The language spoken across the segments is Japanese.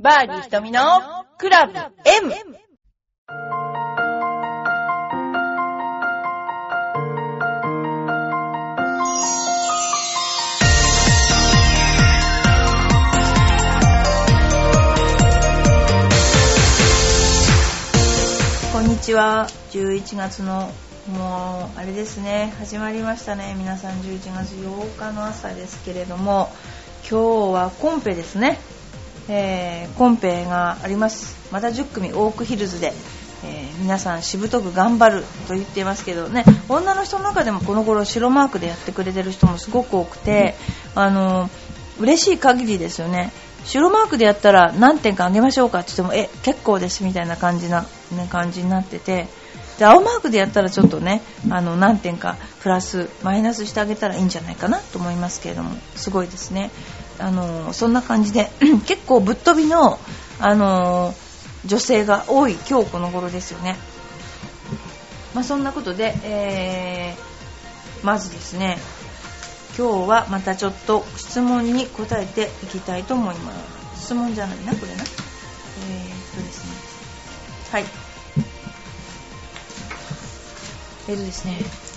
バーディー瞳のクラブ M! こんにちは。11月のもうあれですね始まりましたね皆さん11月8日の朝ですけれども今日はコンペですねえー、コンペがあります。また10組オークヒルズで、えー、皆さんしぶとく頑張ると言っていますけどね。女の人の中でもこの頃白マークでやってくれてる人もすごく多くて、あの嬉しい限りですよね。白マークでやったら何点かあげましょうかって言ってもえ結構ですみたいな感じな、ね、感じになってて。で青マークでやったらちょっとねあの何点かプラスマイナスしてあげたらいいんじゃないかなと思いますけれども。すごいですねあのそんな感じで 結構ぶっ飛びの、あの女性が多い今日この頃ですよね。まあ、そんなことで、えー、まずですね今日はまたちょっと質問に答えていきたいと思います。質問じゃないなこれな。えー、っとですね。はい。え、っとですね。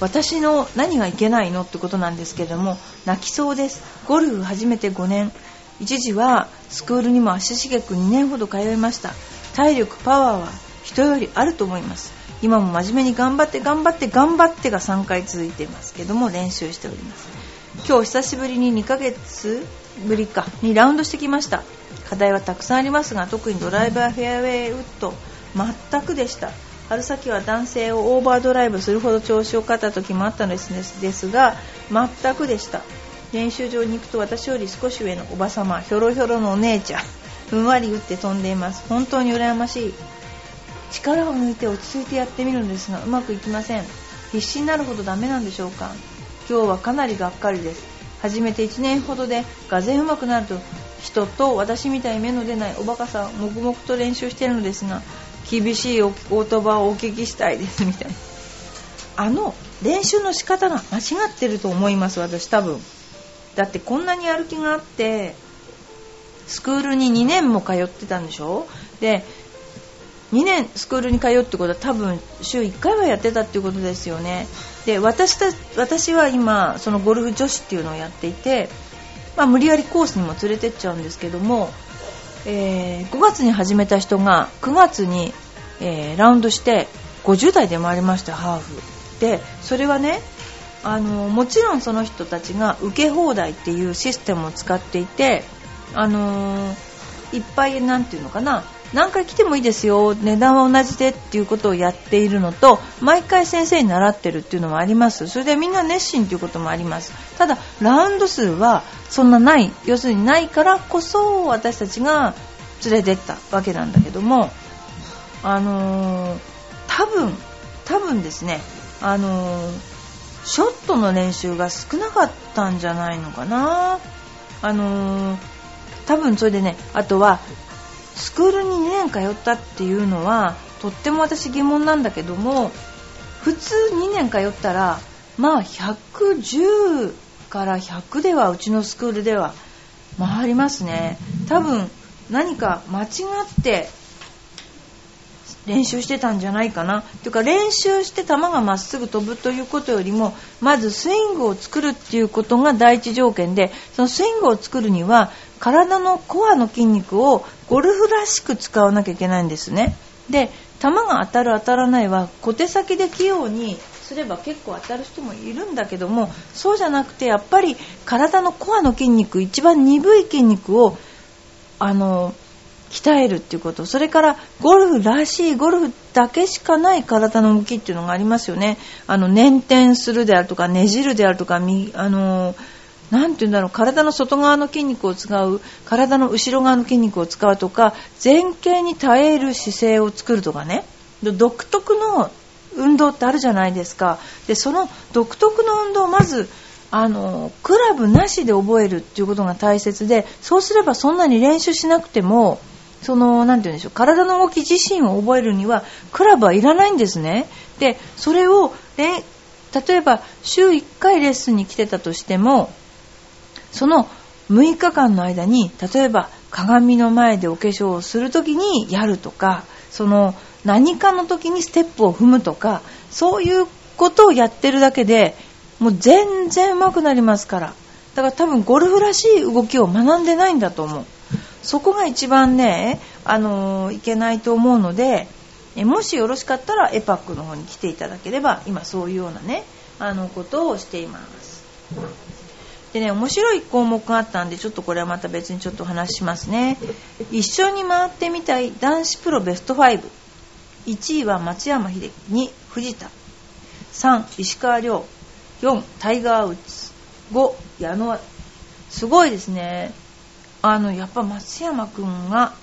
私の何がいけないのってことなんですけれども泣きそうです。ゴルフ始めて5年。一時はスクールにも足しげく2年ほど通いました。体力パワーは人よりあると思います。今も真面目に頑張って頑張って頑張ってが3回続いていますけども練習しております。今日久しぶりに2ヶ月ぶりかにラウンドしてきました。課題はたくさんありますが特にドライバーフェアウェイウッド全くでした。春先は男性をオーバードライブするほど調子をかった時もあったのですが全くでした。練習場に行くと私より少し上のおばさまひょろひょろのお姉ちゃんふんわり打って飛んでいます。本当に羨ましい。力を抜いて落ち着いてやってみるんですがうまくいきません。必死になるほどダメなんでしょうか。今日はかなりがっかりです。始めて1年ほどでがぜん上手くなると人と私みたいに目の出ないおバカさん黙々と練習しているのですが厳しいお言葉をお聞きしたいですみたいな。あの練習の仕方が間違ってると思います私多分。だってこんなにやる気があってスクールに2年も通ってたんでしょ？で2年スクールに通うってことは多分週1回はやってたっていうことですよね。で私た私は今そのゴルフ女子っていうのをやっていて、まあ、無理やりコースにも連れてっちゃうんですけどもえー、5月に始めた人が9月に、えー、ラウンドして50代で回りましたハーフ。でそれはねあのもちろんその人たちが受け放題っていうシステムを使っていてあの、いっぱい何て言うのかな何回来てもいいですよ値段は同じでっていうことをやっているのと毎回先生に習ってるっていうのもあります。それでみんな熱心ということもあります。ただラウンド数はそんなない。要するにないからこそ私たちが連れてったわけなんだけどもあのー、多分多分ですねあのー、ショットの練習が少なかったんじゃないのかな。あのー、多分それでねあとはスクールに2年通ったっていうのはとっても私疑問なんだけども普通2年通ったらまあ110から100ではうちのスクールでは回りますね。多分何か間違って練習してたんじゃないかな。というか練習して球がまっすぐ飛ぶということよりもまずスイングを作るっていうことが第一条件でそのスイングを作るには体のコアの筋肉をゴルフらしく使わなきゃいけないんですね。で球が当たる当たらないは小手先で器用にすれば結構当たる人もいるんだけどもそうじゃなくてやっぱり体のコアの筋肉一番鈍い筋肉をあの鍛えるっていうことそれからゴルフらしいゴルフだけしかない体の動きっていうのがありますよねあの捻転するであるとかねじるであるとかあのなんて言うんだろう。体の外側の筋肉を使う体の後ろ側の筋肉を使うとか前傾に耐える姿勢を作るとかね。独特の運動ってあるじゃないですか。でその独特の運動をまずあのクラブなしで覚えるっていうことが大切でそうすればそんなに練習しなくてもそのなて言うんでしょう体の動き自身を覚えるにはクラブはいらないんですね。でそれを例えば週1回レッスンに来てたとしてもその6日間の間に例えば鏡の前でお化粧をするときにやるとかその何かの時にステップを踏むとかそういうことをやってるだけでもう全然上手くなりますから。だから多分ゴルフらしい動きを学んでないんだと思う。そこが一番ね、あのー、いけないと思うのでえもしよろしかったらエパックの方に来ていただければ今そういうようなねあのことをしています。でね面白い項目があったんでちょっとこれはまた別にちょっと話しますね。一緒に回ってみたい男子プロベスト51位は松山英樹2藤田。3石川遼。4タイガー・ウッズ。5矢野。すごいですね。あのやっぱ松山君が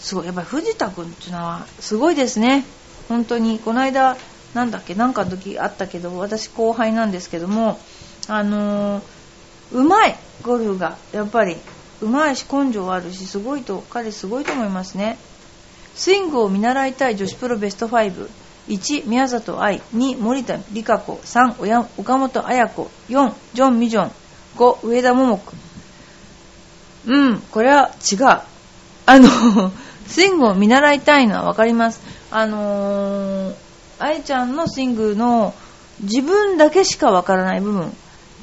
すごい。やっぱり藤田君っていうのはすごいですね。本当に。この間なんだっけなんかの時あったけど私後輩なんですけどもあのーうまいゴルフが。やっぱり。うまいし根性あるしすごいと彼すごいと思いますね。スイングを見習いたい女子プロベスト5 1宮里藍。2森田理香子。3岡本綾子。4ジョン・ミジョン。5上田桃子。うんこれは違う。あの スイングを見習いたいのは分かります。あのー、愛ちゃんのスイングの自分だけしか分からない部分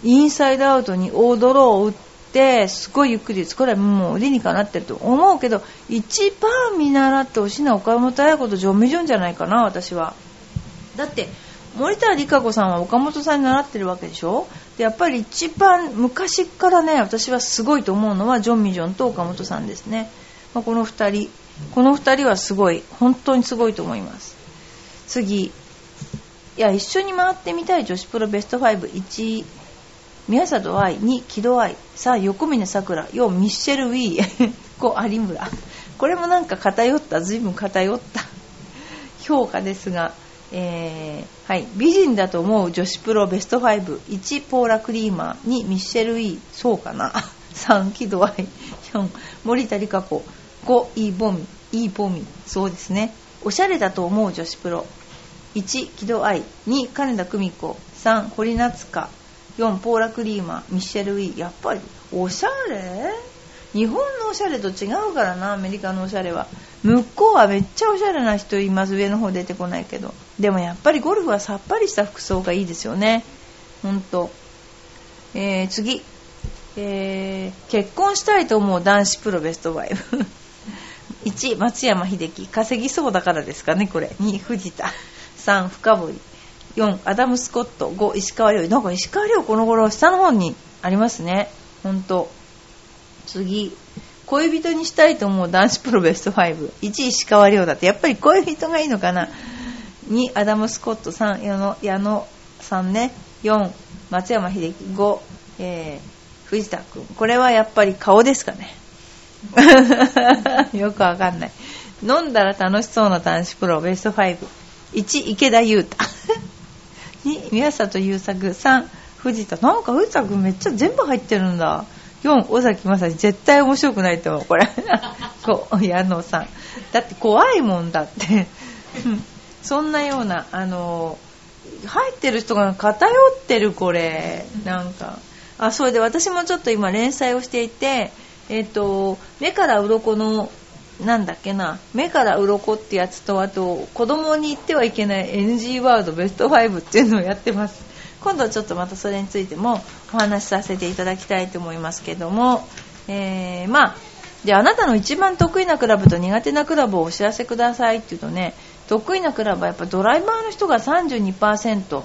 インサイドアウトに大ドローを打ってすごいゆっくり打つこれはもう理にかなってると思うけど一番見習ってほしいのは岡本綾子とジョン・メジョンじゃないかな私は。だって森田理香子さんは岡本さんに習ってるわけでしょ？でやっぱり一番昔からね私はすごいと思うのはジョン・ミジョンと岡本さんですね、まあ、この2人この2人はすごい本当にすごいと思います。次。いや一緒に回ってみたい女子プロベスト51宮里愛2木戸愛3横峯さくら4ミッシェル・ウィー 5有村。これもなんか偏った随分偏った評価ですが、えー、はい、美人だと思う女子プロベスト51ポーラ・クリーマー2ミッシェル・ウィーそうかな。3木戸愛4森田理香子5イーボミイーボミそうですね。おしゃれだと思う女子プロ。1木戸愛2金田久美子3堀夏香。4ポーラ・クリーマミシェル・ウィー。やっぱりおしゃれ？日本のおしゃれと違うからなアメリカのおしゃれは。向こうはめっちゃおしゃれな人います。上の方出てこないけど。でもやっぱりゴルフはさっぱりした服装がいいですよね。ほんと、えー、次、えー、結婚したいと思う男子プロベスト5 1 松山英樹。稼ぎそうだからですかねこれ。2藤田。3深堀。4アダム・スコット。5石川遼。なんか石川遼この頃下の方にありますね。本当。次。恋人にしたいと思う男子プロベスト51石川遼だって。やっぱり恋人がいいのかな。2アダム・スコット。3矢野矢野さんね。4松山英樹。5、えー、藤田君。これはやっぱり顔ですかね。よくわかんない。飲んだら楽しそうな男子プロベスト51池田裕太。2宮里優作3藤田。なんか藤田君めっちゃ全部入ってるんだ。4尾崎正史絶対面白くないと。思うこれ 5矢野さん。だって怖いもんだって。そんなようなあの入ってる人が偏ってるこれ。なんか。あそれで私もちょっと今連載をしていてえっ、と目から鱗のなんだっけな。目から鱗ってやつとあと子供に言ってはいけない NG ワードベスト5っていうのをやってます。今度はちょっとまたそれについてもお話しさせていただきたいと思いますけども、えー、まあであなたの一番得意なクラブと苦手なクラブをお知らせくださいって言うとね得意なクラブはやっぱドライバーの人が32%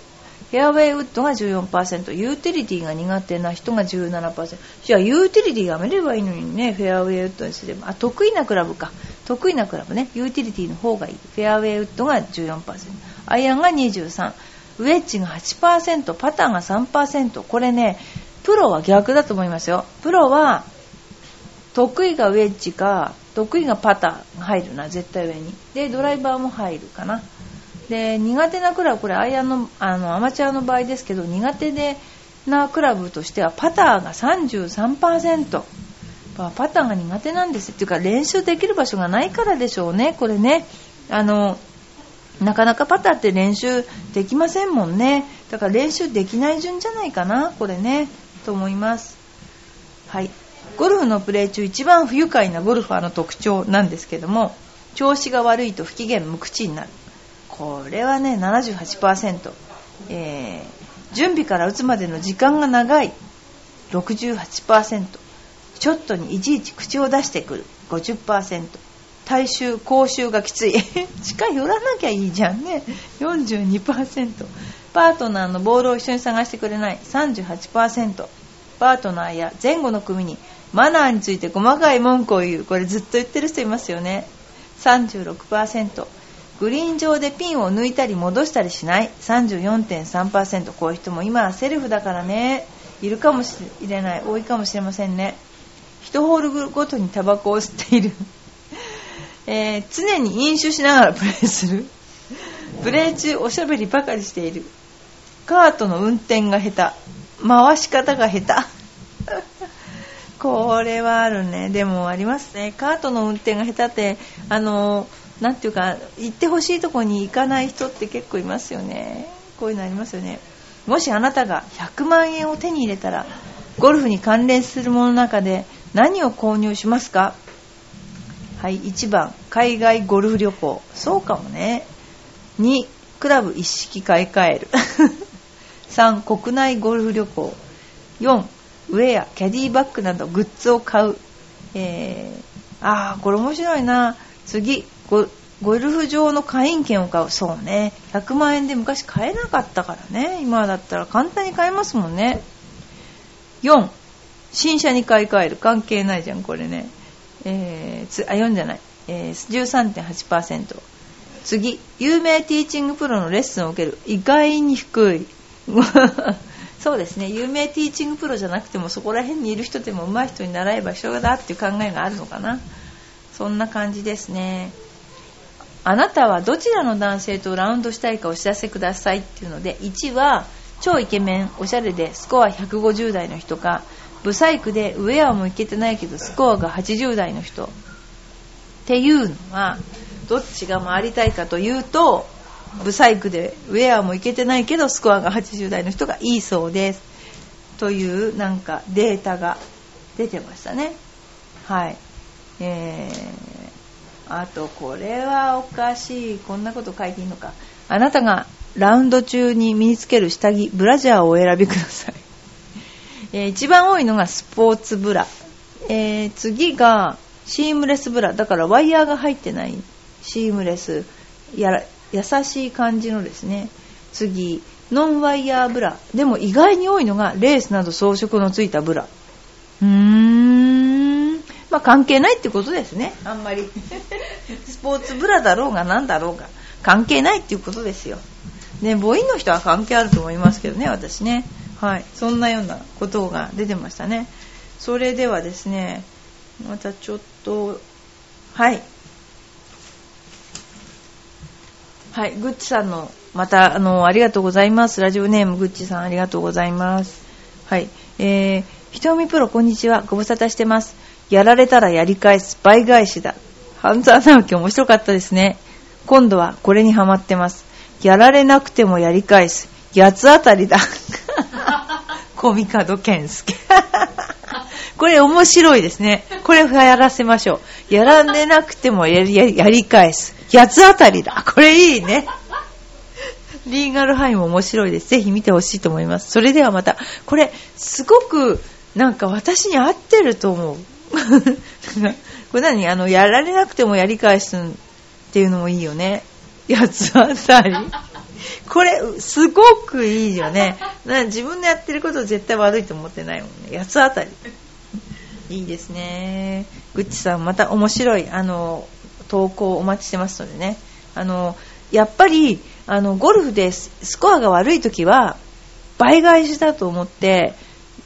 フェアウェイウッドが14%、ユーティリティが苦手な人が17%。じゃあ、ユーティリティやめればいいのにね、フェアウェイウッドにすれば。あ、得意なクラブか。得意なクラブね。ユーティリティの方がいい。フェアウェイウッドが14%。アイアンが23。ウェッジが8%、パターが3%。これね、プロは逆だと思いますよ。プロは、得意がウェッジか、得意がパターが入るな、絶対上に。で、ドライバーも入るかな。で苦手なクラブこれアイアンのあのアマチュアの場合ですけど苦手でなクラブとしてはパターが33%パターが苦手なんですっていうか練習できる場所がないからでしょうねこれね。あのなかなかパターって練習できませんもんね。だから練習できない順じゃないかなこれね。と思います。はい。ゴルフのプレー中一番不愉快なゴルファーの特徴なんですけども調子が悪いと不機嫌無口になる。これはね78%、えー、準備から打つまでの時間が長い。68%ショット。にいちいち口を出してくる。50%大衆口臭がきつい。近寄らなきゃいいじゃんね。42%パート。ナーのボールを一緒に探してくれない。38%パート。ナーや前後の組にマナーについて細かい文句を言う。これずっと言ってる人いますよね。36%グリーン上でピンを抜いたり戻したりしない。34.3%こういう人も今はセルフだからね。いるかもしれない。多いかもしれませんね。1ホールごとにタバコを吸っている。えー、常に飲酒しながらプレーする。プレー中おしゃべりばかりしている。カートの運転が下手。回し方が下手。これはあるね。でもありますね。カートの運転が下手ってあのななんていうか行ってほしいとこに行かない人って結構いますよね。こういうのありますよね。もしあなたが100万円を手に入れたらゴルフに関連するものの中で何を購入しますか？はい1番海外ゴルフ旅行。そうかもね。2クラブ一式買い替える。3国内ゴルフ旅行。4ウェアキャディバッグなどグッズを買う、えー、ああこれ面白いな。次ゴルフ場の会員権を買う。そうね。100万円で昔買えなかったからね。今だったら簡単に買えますもんね。4新車に買い替える。関係ないじゃんこれね。えー、つあ4じゃない、えー、13.8%次。有名ティーチングプロのレッスンを受ける。意外に低い。そうですね。有名ティーチングプロじゃなくてもそこら辺にいる人でも上手い人に習えば一緒だっていう考えがあるのかな。そんな感じですね。あなたはどちらの男性とラウンドしたいかお知らせくださいっていうので1は超イケメンおしゃれでスコア150代の人かブサイクでウェアもいけてないけどスコアが80代の人。っていうのはどっちが回りたいかというとブサイクでウェアもいけてないけどスコアが80代の人がいいそうです。というなんかデータが出てましたね。はい。えー、あとこれはおかしい。こんなこと書いていいのか。あなたがラウンド中に身につける下着ブラジャーをお選びください。えー、一番多いのがスポーツブラ、えー、次がシームレスブラ。だからワイヤーが入ってない。シームレス。やら優しい感じのですね。次ノンワイヤーブラ。でも意外に多いのがレースなど装飾のついたブラ。うーん。まあ関係ないってことですねあんまり スポーツブラだろうが何だろうが関係ないっていうことですよね母音の人は関係あると思いますけどね私ねはい、そんなようなことが出てましたね。それではですね、またちょっと、はい。はい、グッチさんの、また、あの、ありがとうございます。ラジオネームグッチさん、ありがとうございます。はい、えー、ひとみプロ、こんにちは。ご無沙汰してます。やられたらやり返す、倍返しだ。半沢直樹面白かったですね。今度はこれにハマってます。やられなくてもやり返す。八つ当たりだ。コミカド健介。これ面白いですね。これやらせましょう。やられなくてもやりやり返す。八つ当たりだ。これいいね。リーガルハイも面白いです。ぜひ見てほしいと思います。それではまた、これ、すごく、なんか私に合ってると思う。これ何あの、やられなくてもやり返すっていうのもいいよね。八つ当たり。これ、すごくいいよね。自分でやってること絶対悪いと思ってないもんね。八つ当たり。いいですね。ぐっちさん、また面白い、あの、投稿お待ちしてますのでね。あの、やっぱり、あの、ゴルフでスコアが悪い時は、倍返しだと思って、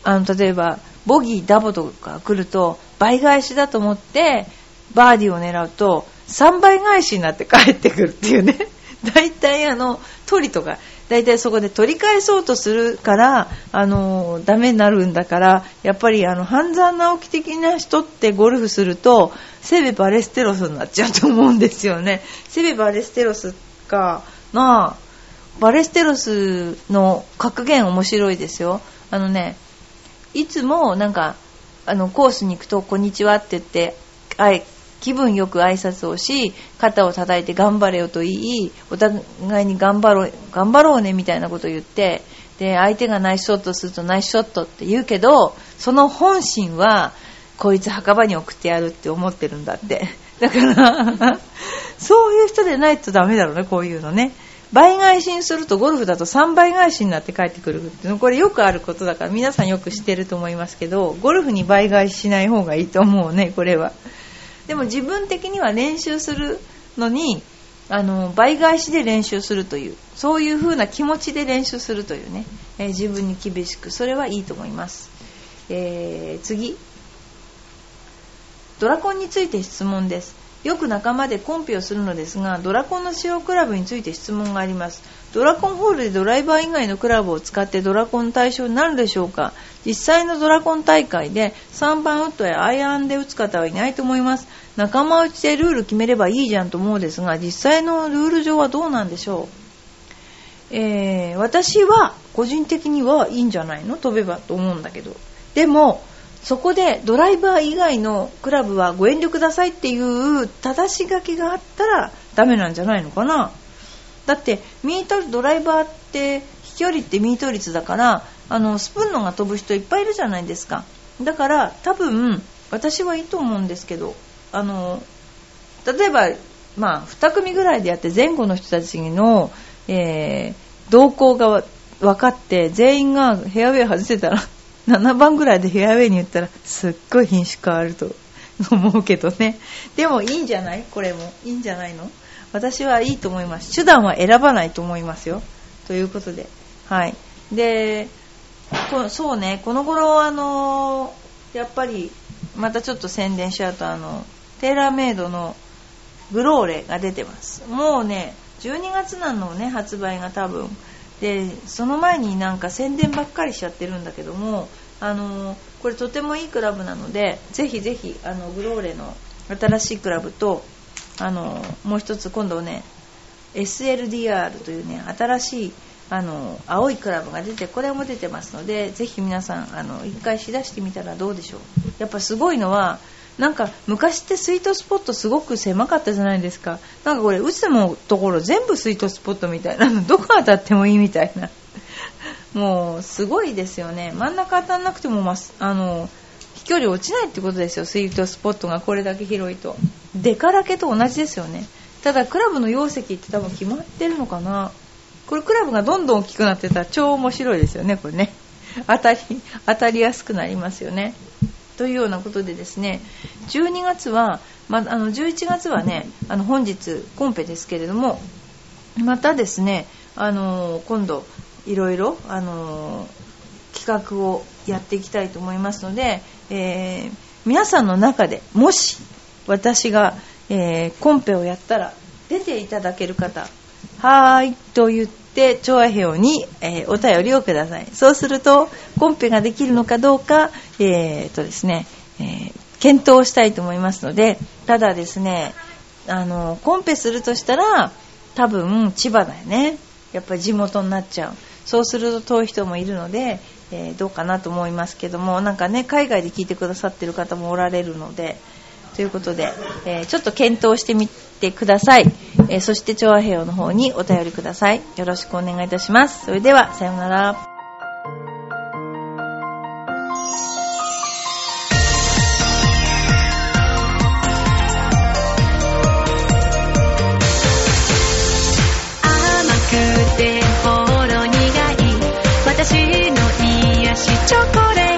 あの、例えば、ボギー、ダボとか来ると、倍返しだと思って、バーディーを狙うと、3倍返しになって帰ってくるっていうね。大体あの鳥とか大体そこで取り返そうとするからあのダメになるんだからやっぱりあの半沢直樹的な人ってゴルフするとセベ・バレステロスになっちゃうと思うんですよねセベ・バレステロスかなあバレステロスの格言面白いですよあのねいつもなんかあのコースに行くと「こんにちは」って言ってあい気分よく挨拶をし肩を叩いて頑張れよと言いお互いに頑張ろう頑張ろうねみたいなことを言ってで相手がナイスショットするとナイスショットって言うけどその本心はこいつ墓場に送ってやるって思ってるんだって。だからそういう人でないとダメだろうねこういうのね。倍返しにするとゴルフだと3倍返しになって帰ってくるってこれよくあることだから皆さんよく知ってると思いますけどゴルフに倍返ししない方がいいと思うねこれは。でも自分的には練習するのにあの倍返しで練習するというそういう風な気持ちで練習するというね、えー、自分に厳しくそれはいいと思います、えー、次。ドラコンについて質問です。よく仲間でコンペをするのですがドラコンの使用クラブについて質問があります。ドラコンホールでドライバー以外のクラブを使ってドラコン対象になるでしょうか？実際のドラコン大会で3番ウッドやアイアンで打つ方はいないと思います。仲間内でルール決めればいいじゃんと思うですが実際のルール上はどうなんでしょう、えー、私は個人的にはいいんじゃないの？飛べばと思うんだけど。でもそこでドライバー以外のクラブはご遠慮くださいっていう正し書きがあったらダメなんじゃないのかな？だってミートドライバーって飛距離ってミート率だからあのスプーンのが飛ぶ人いっぱいいるじゃないですか。だから多分私はいいと思うんですけどあの例えば、まあ、2組ぐらいでやって前後の人たちの、えー、動向が分かって全員がヘアウェイ外せたら7番ぐらいでフェアウェイに言ったらすっごい品種変わると思うけどね。でもいいんじゃない？これも。いいんじゃないの？私はいいと思います。手段は選ばないと思いますよ。ということで。はい。でこそうね。この頃あのやっぱりまたちょっと宣伝しちゃうとあのテーラーメイドのグローレが出てます。もうね12月なのね発売が多分。でその前になんか宣伝ばっかりしちゃってるんだけどもあのこれとてもいいクラブなのでぜひぜひあのグローレの新しいクラブとあのもう一つ今度ね SLDR というね新しいあの青いクラブが出てこれも出てますのでぜひ皆さんあの一回しだしてみたらどうでしょう。やっぱすごいのはなんか昔ってスイートスポットすごく狭かったじゃないですか。なんかこれ打つのところ全部スイートスポットみたいな。どこ当たってもいいみたいな。もうすごいですよね。真ん中当たんなくても、まあの飛距離落ちないってことですよ。スイートスポットがこれだけ広いと。デカラケと同じですよね。ただクラブの容積って多分決まってるのかな。これクラブがどんどん大きくなってたら超面白いですよね。これね。当たり当たりやすくなりますよね。というようなことでですね。12月は、まあ、の11月はねあの本日コンペですけれどもまたですねあの今度いろいろあの企画をやっていきたいと思いますので、えー、皆さんの中でもし私が、えー、コンペをやったら出ていただける方はーいと言って、調和表に、えー、お便りをください。そうすると、コンペができるのかどうか、えー、とですね、え、検討したいと思いますので、ただですね、あの、コンペするとしたら、多分、千葉だよね。やっぱり地元になっちゃう。そうすると遠い人もいるので、えー、どうかなと思いますけども、なんかね、海外で聞いてくださってる方もおられるので、ということで、えー、ちょっと検討してみてください。えー、そして、調和平和の方にお便りください。よろしくお願いいたします。それでは、さようなら。チョコレート